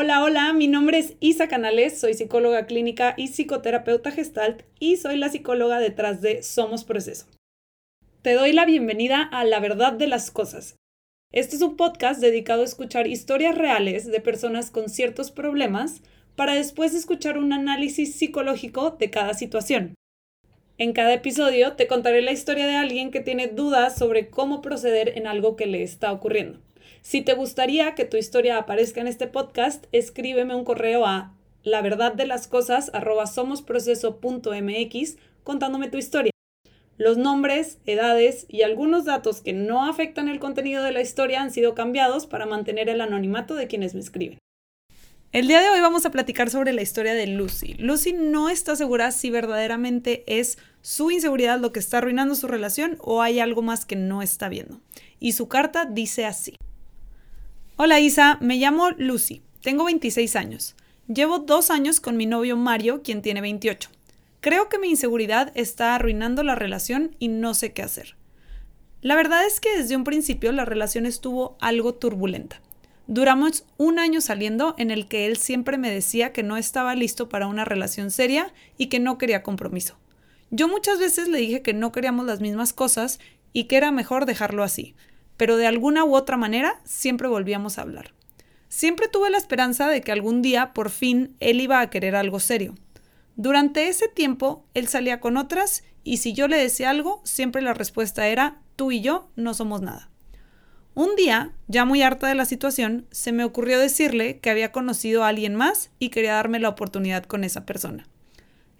Hola, hola, mi nombre es Isa Canales, soy psicóloga clínica y psicoterapeuta gestalt y soy la psicóloga detrás de Somos Proceso. Te doy la bienvenida a La Verdad de las Cosas. Este es un podcast dedicado a escuchar historias reales de personas con ciertos problemas para después escuchar un análisis psicológico de cada situación. En cada episodio te contaré la historia de alguien que tiene dudas sobre cómo proceder en algo que le está ocurriendo. Si te gustaría que tu historia aparezca en este podcast, escríbeme un correo a la verdad de las cosas somosproceso.mx contándome tu historia. Los nombres, edades y algunos datos que no afectan el contenido de la historia han sido cambiados para mantener el anonimato de quienes me escriben. El día de hoy vamos a platicar sobre la historia de Lucy. Lucy no está segura si verdaderamente es su inseguridad lo que está arruinando su relación o hay algo más que no está viendo. Y su carta dice así. Hola Isa, me llamo Lucy, tengo 26 años. Llevo dos años con mi novio Mario, quien tiene 28. Creo que mi inseguridad está arruinando la relación y no sé qué hacer. La verdad es que desde un principio la relación estuvo algo turbulenta. Duramos un año saliendo en el que él siempre me decía que no estaba listo para una relación seria y que no quería compromiso. Yo muchas veces le dije que no queríamos las mismas cosas y que era mejor dejarlo así, pero de alguna u otra manera siempre volvíamos a hablar. Siempre tuve la esperanza de que algún día por fin él iba a querer algo serio. Durante ese tiempo él salía con otras y si yo le decía algo, siempre la respuesta era tú y yo no somos nada. Un día, ya muy harta de la situación, se me ocurrió decirle que había conocido a alguien más y quería darme la oportunidad con esa persona.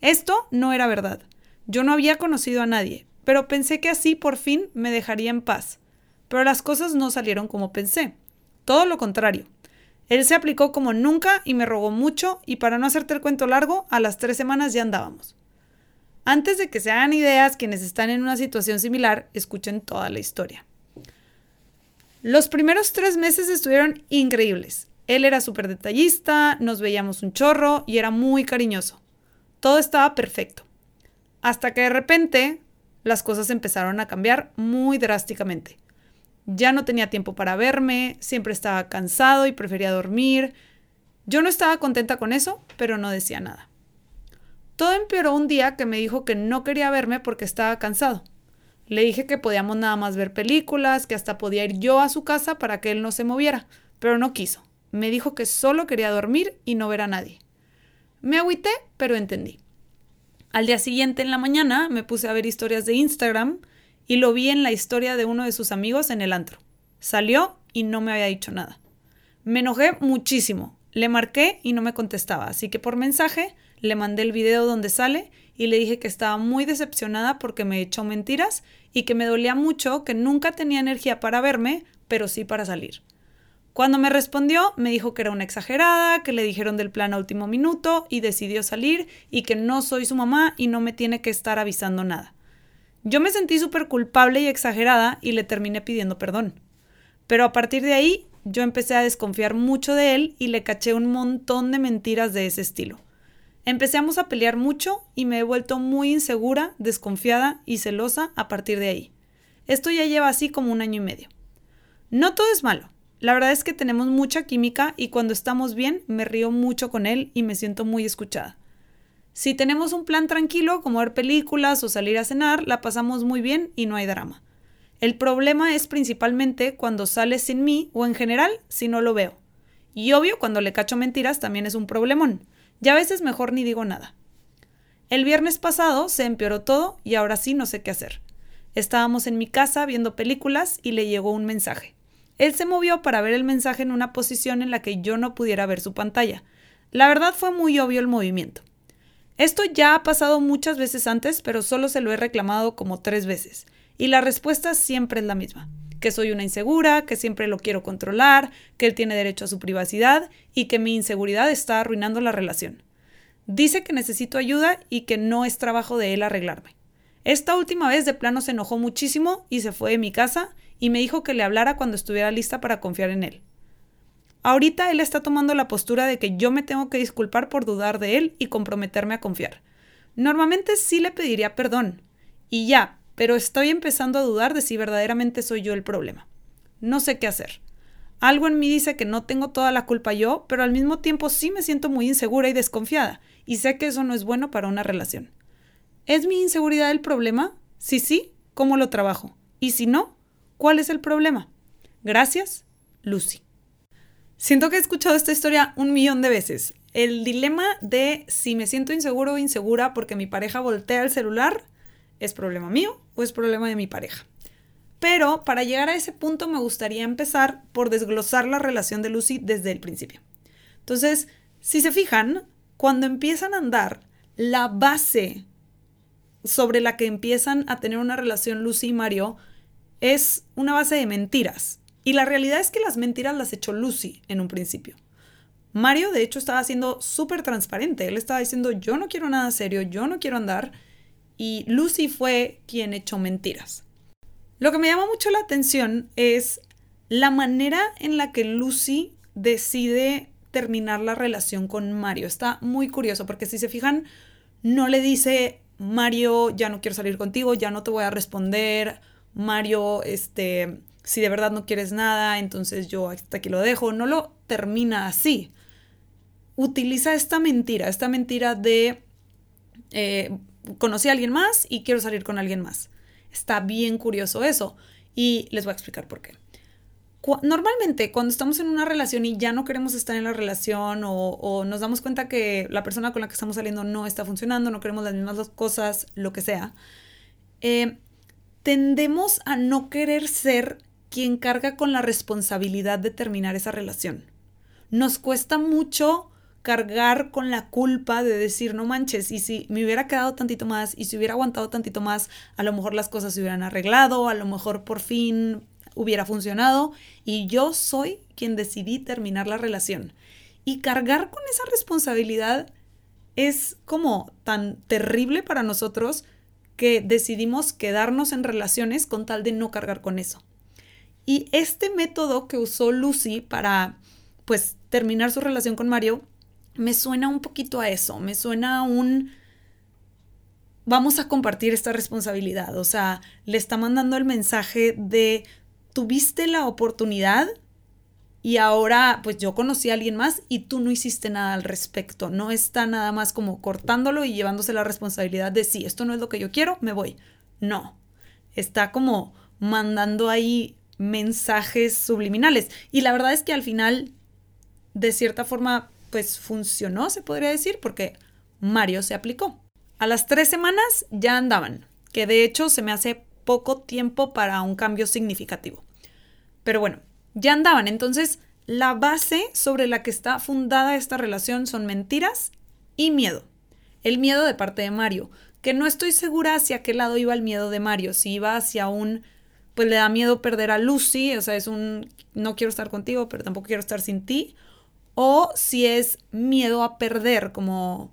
Esto no era verdad. Yo no había conocido a nadie, pero pensé que así por fin me dejaría en paz. Pero las cosas no salieron como pensé. Todo lo contrario. Él se aplicó como nunca y me rogó mucho y para no hacerte el cuento largo, a las tres semanas ya andábamos. Antes de que se hagan ideas quienes están en una situación similar, escuchen toda la historia. Los primeros tres meses estuvieron increíbles. Él era súper detallista, nos veíamos un chorro y era muy cariñoso. Todo estaba perfecto. Hasta que de repente las cosas empezaron a cambiar muy drásticamente. Ya no tenía tiempo para verme, siempre estaba cansado y prefería dormir. Yo no estaba contenta con eso, pero no decía nada. Todo empeoró un día que me dijo que no quería verme porque estaba cansado. Le dije que podíamos nada más ver películas, que hasta podía ir yo a su casa para que él no se moviera, pero no quiso. Me dijo que solo quería dormir y no ver a nadie. Me agüité, pero entendí. Al día siguiente en la mañana me puse a ver historias de Instagram y lo vi en la historia de uno de sus amigos en el antro. Salió y no me había dicho nada. Me enojé muchísimo. Le marqué y no me contestaba, así que por mensaje le mandé el video donde sale y le dije que estaba muy decepcionada porque me echó mentiras y que me dolía mucho que nunca tenía energía para verme, pero sí para salir. Cuando me respondió, me dijo que era una exagerada, que le dijeron del plan a último minuto y decidió salir y que no soy su mamá y no me tiene que estar avisando nada. Yo me sentí súper culpable y exagerada y le terminé pidiendo perdón. Pero a partir de ahí yo empecé a desconfiar mucho de él y le caché un montón de mentiras de ese estilo. Empezamos a pelear mucho y me he vuelto muy insegura, desconfiada y celosa a partir de ahí. Esto ya lleva así como un año y medio. No todo es malo. La verdad es que tenemos mucha química y cuando estamos bien me río mucho con él y me siento muy escuchada. Si tenemos un plan tranquilo como ver películas o salir a cenar, la pasamos muy bien y no hay drama. El problema es principalmente cuando sale sin mí o en general si no lo veo. Y obvio, cuando le cacho mentiras también es un problemón. Ya a veces mejor ni digo nada. El viernes pasado se empeoró todo y ahora sí no sé qué hacer. Estábamos en mi casa viendo películas y le llegó un mensaje. Él se movió para ver el mensaje en una posición en la que yo no pudiera ver su pantalla. La verdad fue muy obvio el movimiento. Esto ya ha pasado muchas veces antes, pero solo se lo he reclamado como tres veces. Y la respuesta siempre es la misma. Que soy una insegura, que siempre lo quiero controlar, que él tiene derecho a su privacidad y que mi inseguridad está arruinando la relación. Dice que necesito ayuda y que no es trabajo de él arreglarme. Esta última vez de plano se enojó muchísimo y se fue de mi casa y me dijo que le hablara cuando estuviera lista para confiar en él. Ahorita él está tomando la postura de que yo me tengo que disculpar por dudar de él y comprometerme a confiar. Normalmente sí le pediría perdón. Y ya, pero estoy empezando a dudar de si verdaderamente soy yo el problema. No sé qué hacer. Algo en mí dice que no tengo toda la culpa yo, pero al mismo tiempo sí me siento muy insegura y desconfiada, y sé que eso no es bueno para una relación. ¿Es mi inseguridad el problema? Si sí, ¿cómo lo trabajo? Y si no, ¿cuál es el problema? Gracias, Lucy. Siento que he escuchado esta historia un millón de veces. El dilema de si me siento inseguro o insegura porque mi pareja voltea el celular, ¿es problema mío o es problema de mi pareja? Pero para llegar a ese punto me gustaría empezar por desglosar la relación de Lucy desde el principio. Entonces, si se fijan, cuando empiezan a andar, la base sobre la que empiezan a tener una relación Lucy y Mario es una base de mentiras. Y la realidad es que las mentiras las echó Lucy en un principio. Mario, de hecho, estaba siendo súper transparente. Él estaba diciendo, yo no quiero nada serio, yo no quiero andar. Y Lucy fue quien echó mentiras. Lo que me llama mucho la atención es la manera en la que Lucy decide terminar la relación con Mario. Está muy curioso porque si se fijan, no le dice, Mario, ya no quiero salir contigo, ya no te voy a responder, Mario, este, si de verdad no quieres nada, entonces yo hasta aquí lo dejo. No lo termina así. Utiliza esta mentira, esta mentira de eh, conocí a alguien más y quiero salir con alguien más. Está bien curioso eso. Y les voy a explicar por qué. Normalmente, cuando estamos en una relación y ya no queremos estar en la relación o, nos damos cuenta que la persona con la que estamos saliendo no está funcionando, no queremos las mismas cosas, lo que sea, eh, tendemos a no querer ser quien carga con la responsabilidad de terminar esa relación. Nos cuesta mucho cargar con la culpa de decir, no manches, y si me hubiera quedado tantito más, y si hubiera aguantado tantito más, a lo mejor las cosas se hubieran arreglado, a lo mejor por fin hubiera funcionado, y yo soy quien decidí terminar la relación. Y cargar con esa responsabilidad es como tan terrible para nosotros que decidimos quedarnos en relaciones con tal de no cargar con eso. Y este método que usó Lucy para, pues, terminar su relación con Mario me suena un poquito a eso, me suena a un vamos a compartir esta responsabilidad, o sea, le está mandando el mensaje de tuviste la oportunidad y ahora pues yo conocí a alguien más y tú no hiciste nada al respecto, no está nada más como cortándolo y llevándose la responsabilidad de sí, esto no es lo que yo quiero, me voy. No, está como mandando ahí mensajes subliminales y la verdad es que al final de cierta forma pues funcionó, se podría decir, porque Mario se aplicó. A las tres semanas ya andaban, que de hecho se me hace poco tiempo para un cambio significativo. Pero bueno, ya andaban, entonces la base sobre la que está fundada esta relación son mentiras y miedo. El miedo de parte de Mario, que no estoy segura hacia qué lado iba el miedo de Mario, si iba hacia un, pues le da miedo perder a Lucy, o sea, es un, no quiero estar contigo, pero tampoco quiero estar sin ti, o si es miedo a perder, como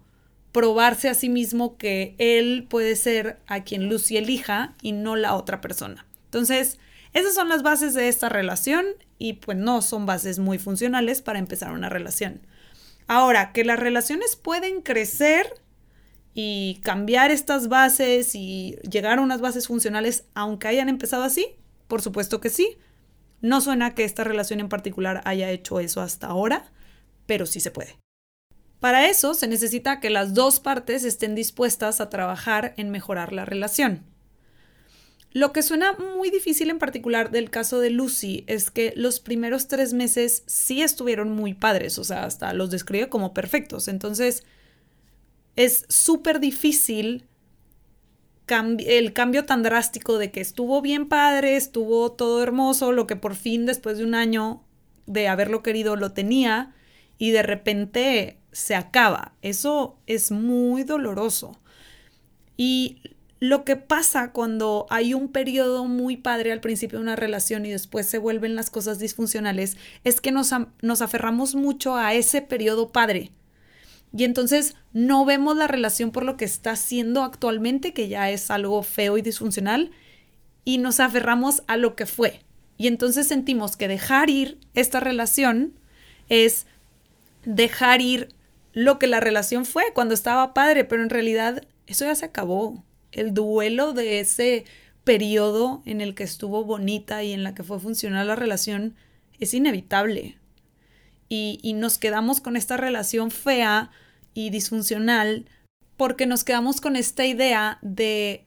probarse a sí mismo que él puede ser a quien Lucy elija y no la otra persona. Entonces, esas son las bases de esta relación y pues no son bases muy funcionales para empezar una relación. Ahora, que las relaciones pueden crecer y cambiar estas bases y llegar a unas bases funcionales aunque hayan empezado así, por supuesto que sí. No suena que esta relación en particular haya hecho eso hasta ahora, pero sí se puede. Para eso se necesita que las dos partes estén dispuestas a trabajar en mejorar la relación. Lo que suena muy difícil en particular del caso de Lucy es que los primeros tres meses sí estuvieron muy padres, o sea, hasta los describe como perfectos. Entonces, es súper difícil el cambio tan drástico de que estuvo bien padre, estuvo todo hermoso, lo que por fin después de un año de haberlo querido lo tenía, y de repente se acaba. Eso es muy doloroso. Y lo que pasa cuando hay un periodo muy padre al principio de una relación y después se vuelven las cosas disfuncionales es que nos, nos aferramos mucho a ese periodo padre. Y entonces no vemos la relación por lo que está haciendo actualmente, que ya es algo feo y disfuncional, y nos aferramos a lo que fue. Y entonces sentimos que dejar ir esta relación es dejar ir lo que la relación fue cuando estaba padre, pero en realidad eso ya se acabó. El duelo de ese periodo en el que estuvo bonita y en la que fue funcional la relación, es inevitable. Y, y nos quedamos con esta relación fea y disfuncional porque nos quedamos con esta idea de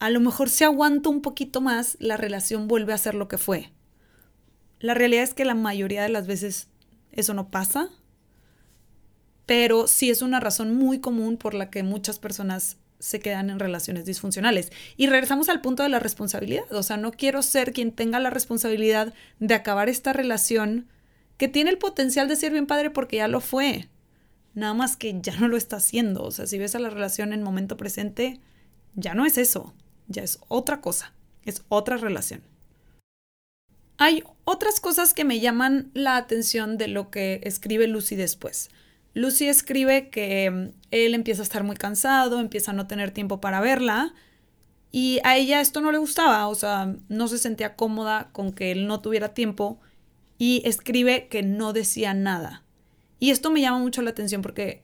a lo mejor si aguanto un poquito más, la relación vuelve a ser lo que fue. La realidad es que la mayoría de las veces eso no pasa, pero sí es una razón muy común por la que muchas personas se quedan en relaciones disfuncionales. Y regresamos al punto de la responsabilidad. O sea, no quiero ser quien tenga la responsabilidad de acabar esta relación que tiene el potencial de ser bien padre porque ya lo fue. Nada más que ya no lo está haciendo. O sea, si ves a la relación en momento presente, ya no es eso ya es otra cosa, es otra relación. Hay otras cosas que me llaman la atención de lo que escribe Lucy después. Lucy escribe que mm, él empieza a estar muy cansado, empieza a no tener tiempo para verla y a ella esto no le gustaba, o sea, no se sentía cómoda con que él no tuviera tiempo y escribe que no decía nada. Y esto me llama mucho la atención porque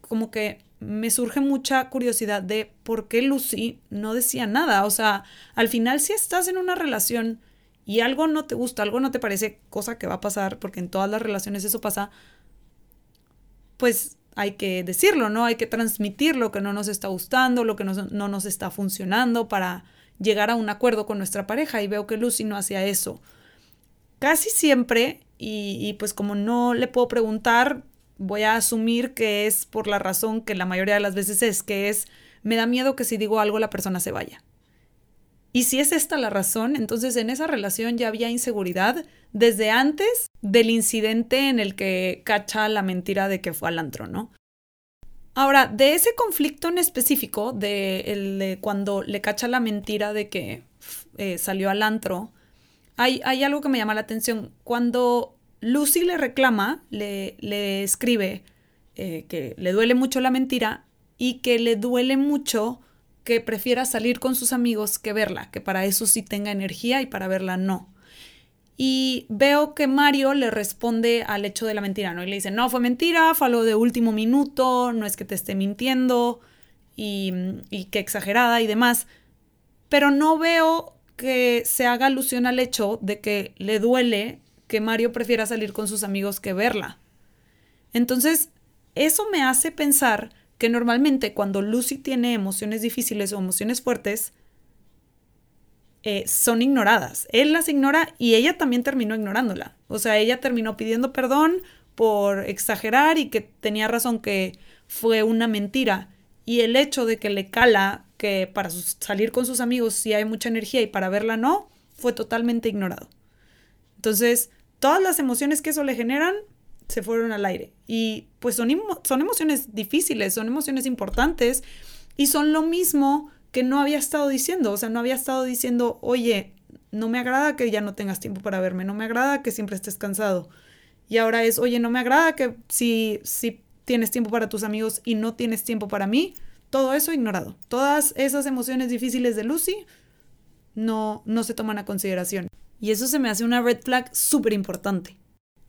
como que me surge mucha curiosidad de por qué Lucy no decía nada. O sea, al final si estás en una relación y algo no te gusta, algo no te parece, cosa que va a pasar, porque en todas las relaciones eso pasa, pues hay que decirlo, ¿no? Hay que transmitir lo que no nos está gustando, lo que no, no nos está funcionando para llegar a un acuerdo con nuestra pareja. Y veo que Lucy no hacía eso. Casi siempre, y, pues como no le puedo preguntar, voy a asumir que es por la razón que la mayoría de las veces es, que es, me da miedo que si digo algo la persona se vaya. Y si es esta la razón, entonces en esa relación ya había inseguridad desde antes del incidente en el que cacha la mentira de que fue al antro, ¿no? Ahora, de ese conflicto en específico, de, el de cuando le cacha la mentira de que eh, salió al antro, hay, algo que me llama la atención. Cuando Lucy le reclama, le, escribe eh, que le duele mucho la mentira y que le duele mucho que prefiera salir con sus amigos que verla, que para eso sí tenga energía y para verla no. Y veo que Mario le responde al hecho de la mentira, ¿no? Y le dice, no, fue mentira, fue algo de último minuto, no es que te esté mintiendo y, y qué exagerada y demás. Pero no veo que se haga alusión al hecho de que le duele que Mario prefiera salir con sus amigos que verla. Entonces, eso me hace pensar que normalmente cuando Lucy tiene emociones difíciles o emociones fuertes, eh, son ignoradas. Él las ignora y ella también terminó ignorándola. O sea, ella terminó pidiendo perdón por exagerar y que tenía razón que fue una mentira. Y el hecho de que le cala que para salir con sus amigos sí hay mucha energía y para verla no, fue totalmente ignorado. Entonces, todas las emociones que eso le generan se fueron al aire. Y pues son, son emociones difíciles, son emociones importantes y son lo mismo que no había estado diciendo. O sea, no había estado diciendo, oye, no me agrada que ya no tengas tiempo para verme, no me agrada que siempre estés cansado. Y ahora es, oye, no me agrada que si, si tienes tiempo para tus amigos y no tienes tiempo para mí, todo eso ignorado. Todas esas emociones difíciles de Lucy no, no se toman a consideración. Y eso se me hace una red flag súper importante.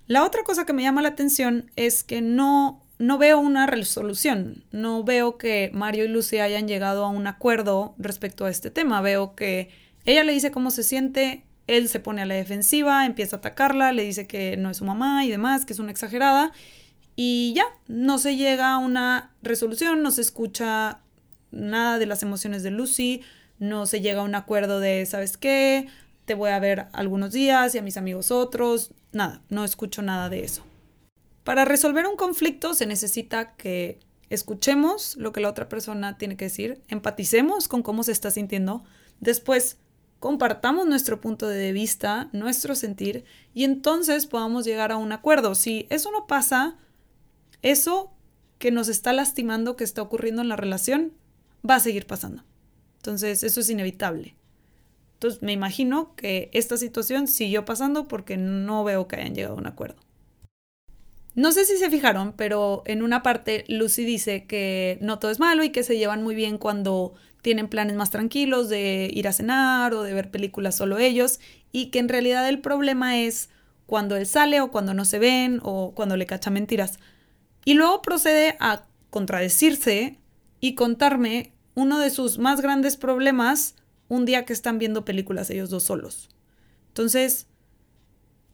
La otra cosa que me llama la atención es que no, no veo una resolución. No veo que Mario y Lucy hayan llegado a un acuerdo respecto a este tema. Veo que ella le dice cómo se siente, él se pone a la defensiva, empieza a atacarla, le dice que no es su mamá y demás, que es una exagerada. Y ya, no se llega a una resolución, no se escucha nada de las emociones de Lucy, no se llega a un acuerdo de, ¿sabes qué? te voy a ver algunos días y a mis amigos otros. Nada, no escucho nada de eso. Para resolver un conflicto se necesita que escuchemos lo que la otra persona tiene que decir, empaticemos con cómo se está sintiendo, después compartamos nuestro punto de vista, nuestro sentir, y entonces podamos llegar a un acuerdo. Si eso no pasa, eso que nos está lastimando, que está ocurriendo en la relación, va a seguir pasando. Entonces, eso es inevitable. Entonces me imagino que esta situación siguió pasando porque no veo que hayan llegado a un acuerdo. No sé si se fijaron, pero en una parte Lucy dice que no todo es malo y que se llevan muy bien cuando tienen planes más tranquilos de ir a cenar o de ver películas solo ellos y que en realidad el problema es cuando él sale o cuando no se ven o cuando le cacha mentiras. Y luego procede a contradecirse y contarme uno de sus más grandes problemas un día que están viendo películas ellos dos solos. Entonces,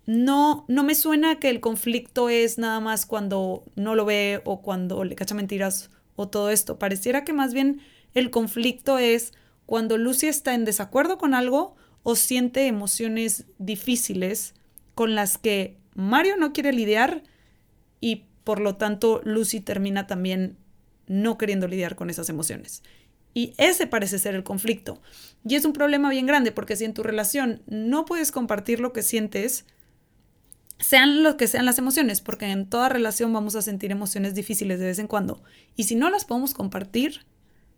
no, no me suena que el conflicto es nada más cuando no lo ve o cuando le cacha mentiras o todo esto. Pareciera que más bien el conflicto es cuando Lucy está en desacuerdo con algo o siente emociones difíciles con las que Mario no quiere lidiar y por lo tanto Lucy termina también no queriendo lidiar con esas emociones. Y ese parece ser el conflicto. Y es un problema bien grande porque si en tu relación no puedes compartir lo que sientes, sean lo que sean las emociones, porque en toda relación vamos a sentir emociones difíciles de vez en cuando. Y si no las podemos compartir,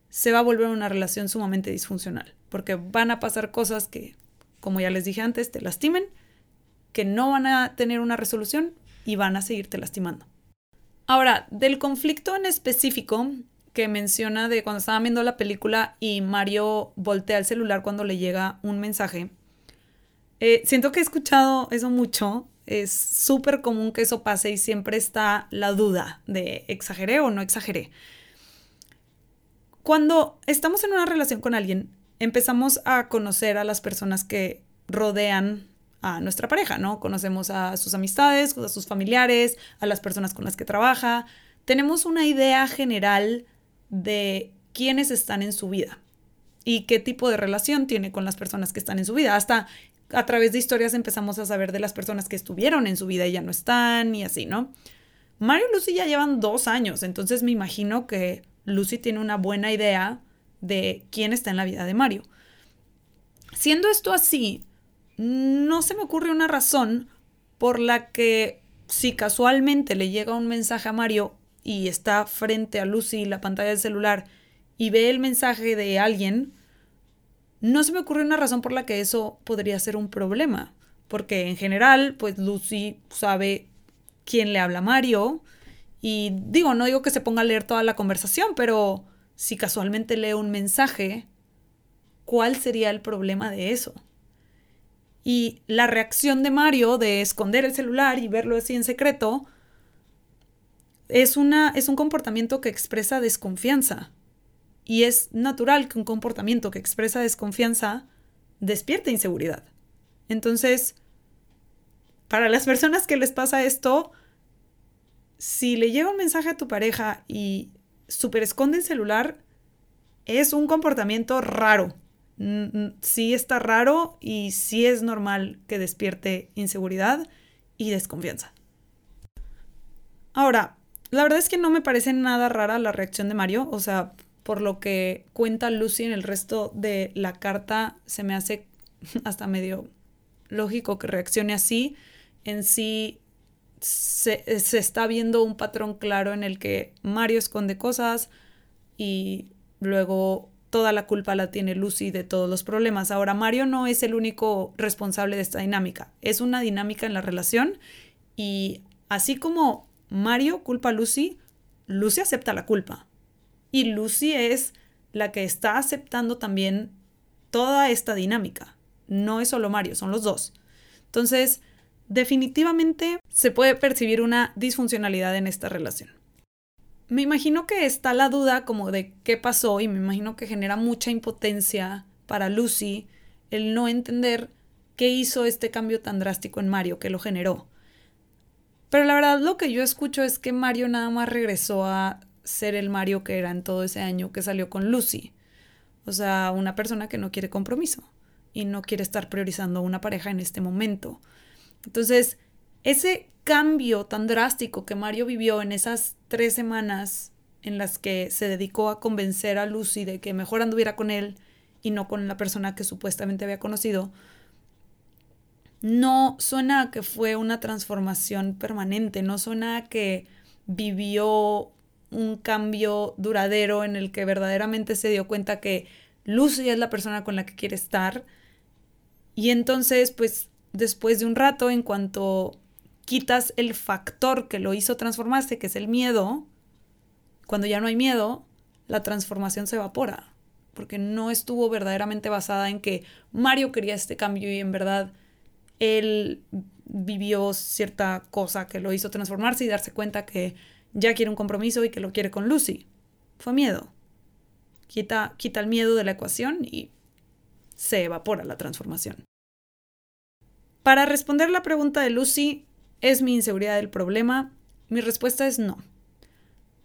se va a volver una relación sumamente disfuncional, porque van a pasar cosas que, como ya les dije antes, te lastimen, que no van a tener una resolución y van a seguirte lastimando. Ahora, del conflicto en específico que menciona de cuando estaban viendo la película y Mario voltea el celular cuando le llega un mensaje, eh, siento que he escuchado eso mucho. Es súper común que eso pase y siempre está la duda de exageré o no exageré. Cuando estamos en una relación con alguien, empezamos a conocer a las personas que rodean a nuestra pareja, ¿no? Conocemos a sus amistades, a sus familiares, a las personas con las que trabaja. Tenemos una idea general de quiénes están en su vida y qué tipo de relación tiene con las personas que están en su vida. Hasta a través de historias empezamos a saber de las personas que estuvieron en su vida y ya no están y así, ¿no? Mario y Lucy ya llevan dos años, entonces me imagino que Lucy tiene una buena idea de quién está en la vida de Mario. Siendo esto así, no se me ocurre una razón por la que si casualmente le llega un mensaje a Mario y está frente a Lucy la pantalla del celular y ve el mensaje de alguien, no se me ocurre una razón por la que eso podría ser un problema. Porque en general, pues Lucy sabe quién le habla a Mario, y digo, no digo que se ponga a leer toda la conversación, pero si casualmente lee un mensaje, ¿cuál sería el problema de eso? Y la reacción de Mario de esconder el celular y verlo así en secreto es, una, es un comportamiento que expresa desconfianza. Y es natural que un comportamiento que expresa desconfianza despierte inseguridad. Entonces, para las personas que les pasa esto, si le llega un mensaje a tu pareja y super esconde el celular, es un comportamiento raro. Sí está raro y sí es normal que despierte inseguridad y desconfianza. Ahora, la verdad es que no me parece nada rara la reacción de Mario, o sea, por lo que cuenta Lucy en el resto de la carta, se me hace hasta medio lógico que reaccione así. En sí, se, está viendo un patrón claro en el que Mario esconde cosas y luego toda la culpa la tiene Lucy de todos los problemas. Ahora, Mario no es el único responsable de esta dinámica, es una dinámica en la relación y así como Mario culpa a Lucy, Lucy acepta la culpa. Y Lucy es la que está aceptando también toda esta dinámica. No es solo Mario, son los dos. Entonces, definitivamente se puede percibir una disfuncionalidad en esta relación. Me imagino que está la duda como de qué pasó y me imagino que genera mucha impotencia para Lucy el no entender qué hizo este cambio tan drástico en Mario, que lo generó. Pero la verdad lo que yo escucho es que Mario nada más regresó a ser el Mario que era en todo ese año que salió con Lucy. O sea, una persona que no quiere compromiso y no quiere estar priorizando una pareja en este momento. Entonces, ese cambio tan drástico que Mario vivió en esas tres semanas en las que se dedicó a convencer a Lucy de que mejor anduviera con él y no con la persona que supuestamente había conocido, no suena a que fue una transformación permanente, no suena a que vivió un cambio duradero en el que verdaderamente se dio cuenta que Lucy es la persona con la que quiere estar. Y entonces, pues después de un rato, en cuanto quitas el factor que lo hizo transformarse, que es el miedo, cuando ya no hay miedo, la transformación se evapora, porque no estuvo verdaderamente basada en que Mario quería este cambio y en verdad él vivió cierta cosa que lo hizo transformarse y darse cuenta que ya quiere un compromiso y que lo quiere con Lucy. Fue miedo. Quita, quita el miedo de la ecuación y se evapora la transformación. Para responder la pregunta de Lucy, ¿es mi inseguridad el problema? Mi respuesta es no.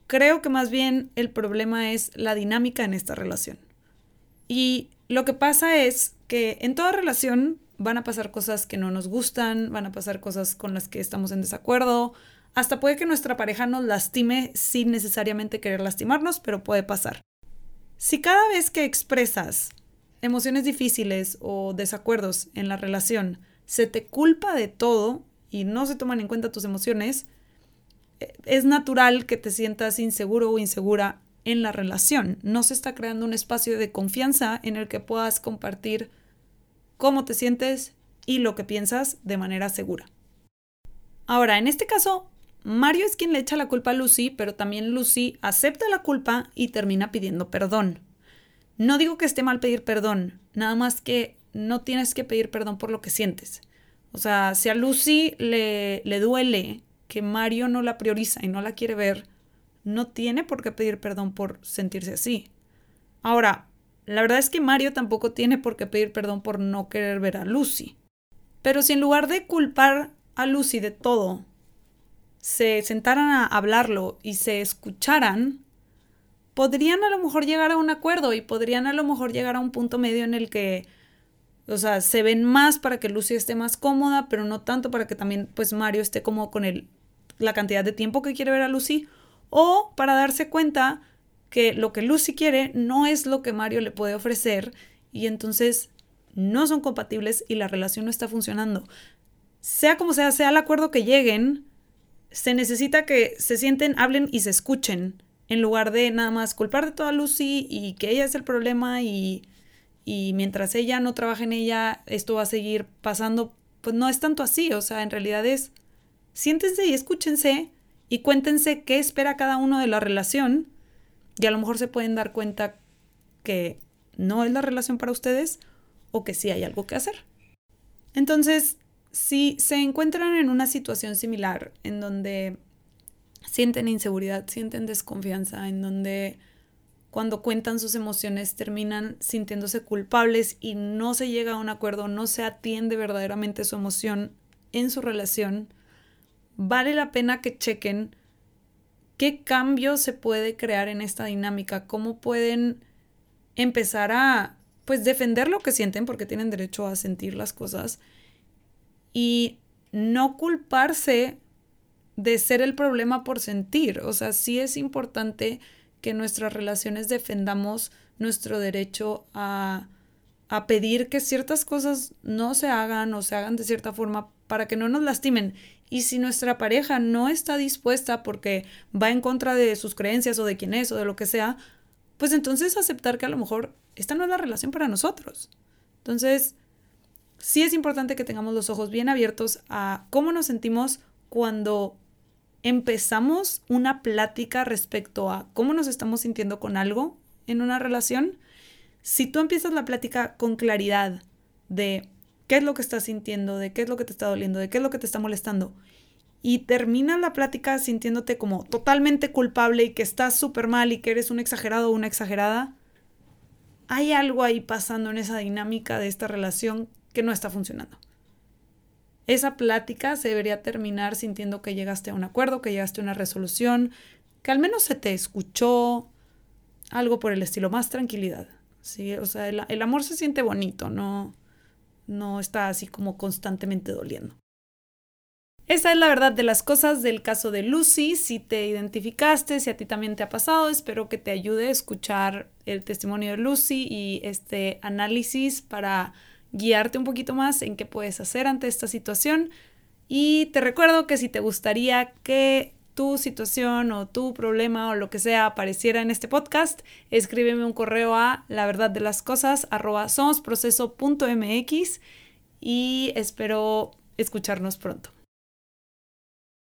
Creo que más bien el problema es la dinámica en esta relación. Y lo que pasa es que en toda relación van a pasar cosas que no nos gustan, van a pasar cosas con las que estamos en desacuerdo, hasta puede que nuestra pareja nos lastime sin necesariamente querer lastimarnos, pero puede pasar. Si cada vez que expresas emociones difíciles o desacuerdos en la relación se te culpa de todo y no se toman en cuenta tus emociones, eh, es natural que te sientas inseguro o insegura en la relación. No se está creando un espacio de confianza en el que puedas compartir cómo te sientes y lo que piensas de manera segura. Ahora, en este caso, Mario es quien le echa la culpa a Lucy, pero también Lucy acepta la culpa y termina pidiendo perdón. No digo que esté mal pedir perdón, nada más que no tienes que pedir perdón por lo que sientes. O sea, si a Lucy le, le duele que Mario no la prioriza y no la quiere ver, no tiene por qué pedir perdón por sentirse así. Ahora, la verdad es que Mario tampoco tiene por qué pedir perdón por no querer ver a Lucy. Pero si en lugar de culpar a Lucy de todo, se sentaran a hablarlo y se escucharan, podrían a lo mejor llegar a un acuerdo y podrían a lo mejor llegar a un punto medio en el que, o sea, se ven más para que Lucy esté más cómoda, pero no tanto para que también pues Mario esté como con el, la cantidad de tiempo que quiere ver a Lucy, o para darse cuenta que lo que Lucy quiere no es lo que Mario le puede ofrecer y entonces no son compatibles y la relación no está funcionando. Sea como sea, sea el acuerdo que lleguen, se necesita que se sienten, hablen y se escuchen en lugar de nada más culpar de toda Lucy y que ella es el problema y, y mientras ella no trabaje en ella, esto va a seguir pasando. Pues no es tanto así, o sea, en realidad es siéntense y escúchense y cuéntense qué espera cada uno de la relación y a lo mejor se pueden dar cuenta que no es la relación para ustedes o que sí hay algo que hacer. Entonces, si se encuentran en una situación similar en donde sienten inseguridad, sienten desconfianza, en donde cuando cuentan sus emociones terminan sintiéndose culpables y no se llega a un acuerdo, no se atiende verdaderamente su emoción en su relación, vale la pena que chequen qué cambio se puede crear en esta dinámica, cómo pueden empezar a pues defender lo que sienten porque tienen derecho a sentir las cosas y no culparse de ser el problema por sentir. O sea, sí es importante que nuestras relaciones defendamos nuestro derecho a, a pedir que ciertas cosas no se hagan o se hagan de cierta forma para que no nos lastimen. Y si nuestra pareja no está dispuesta porque va en contra de sus creencias o de quién es o de lo que sea, pues entonces aceptar que a lo mejor esta no es la relación para nosotros. Entonces, sí es importante que tengamos los ojos bien abiertos a cómo nos sentimos cuando empezamos una plática respecto a cómo nos estamos sintiendo con algo en una relación. Si tú empiezas la plática con claridad de qué es lo que estás sintiendo, de qué es lo que te está doliendo, de qué es lo que te está molestando, y terminas la plática sintiéndote como totalmente culpable y que estás súper mal y que eres un exagerado o una exagerada, hay algo ahí pasando en esa dinámica de esta relación que no está funcionando. Esa plática se debería terminar sintiendo que llegaste a un acuerdo, que llegaste a una resolución, que al menos se te escuchó, algo por el estilo, más tranquilidad. ¿sí? O sea, el, el amor se siente bonito, no, no está así como constantemente doliendo. Esa es la verdad de las cosas del caso de Lucy. Si te identificaste, si a ti también te ha pasado, espero que te ayude a escuchar el testimonio de Lucy y este análisis para guiarte un poquito más en qué puedes hacer ante esta situación. Y te recuerdo que si te gustaría que tu situación o tu problema o lo que sea apareciera en este podcast, escríbeme un correo a la verdad de las cosas arroba somosproceso.mx y espero escucharnos pronto.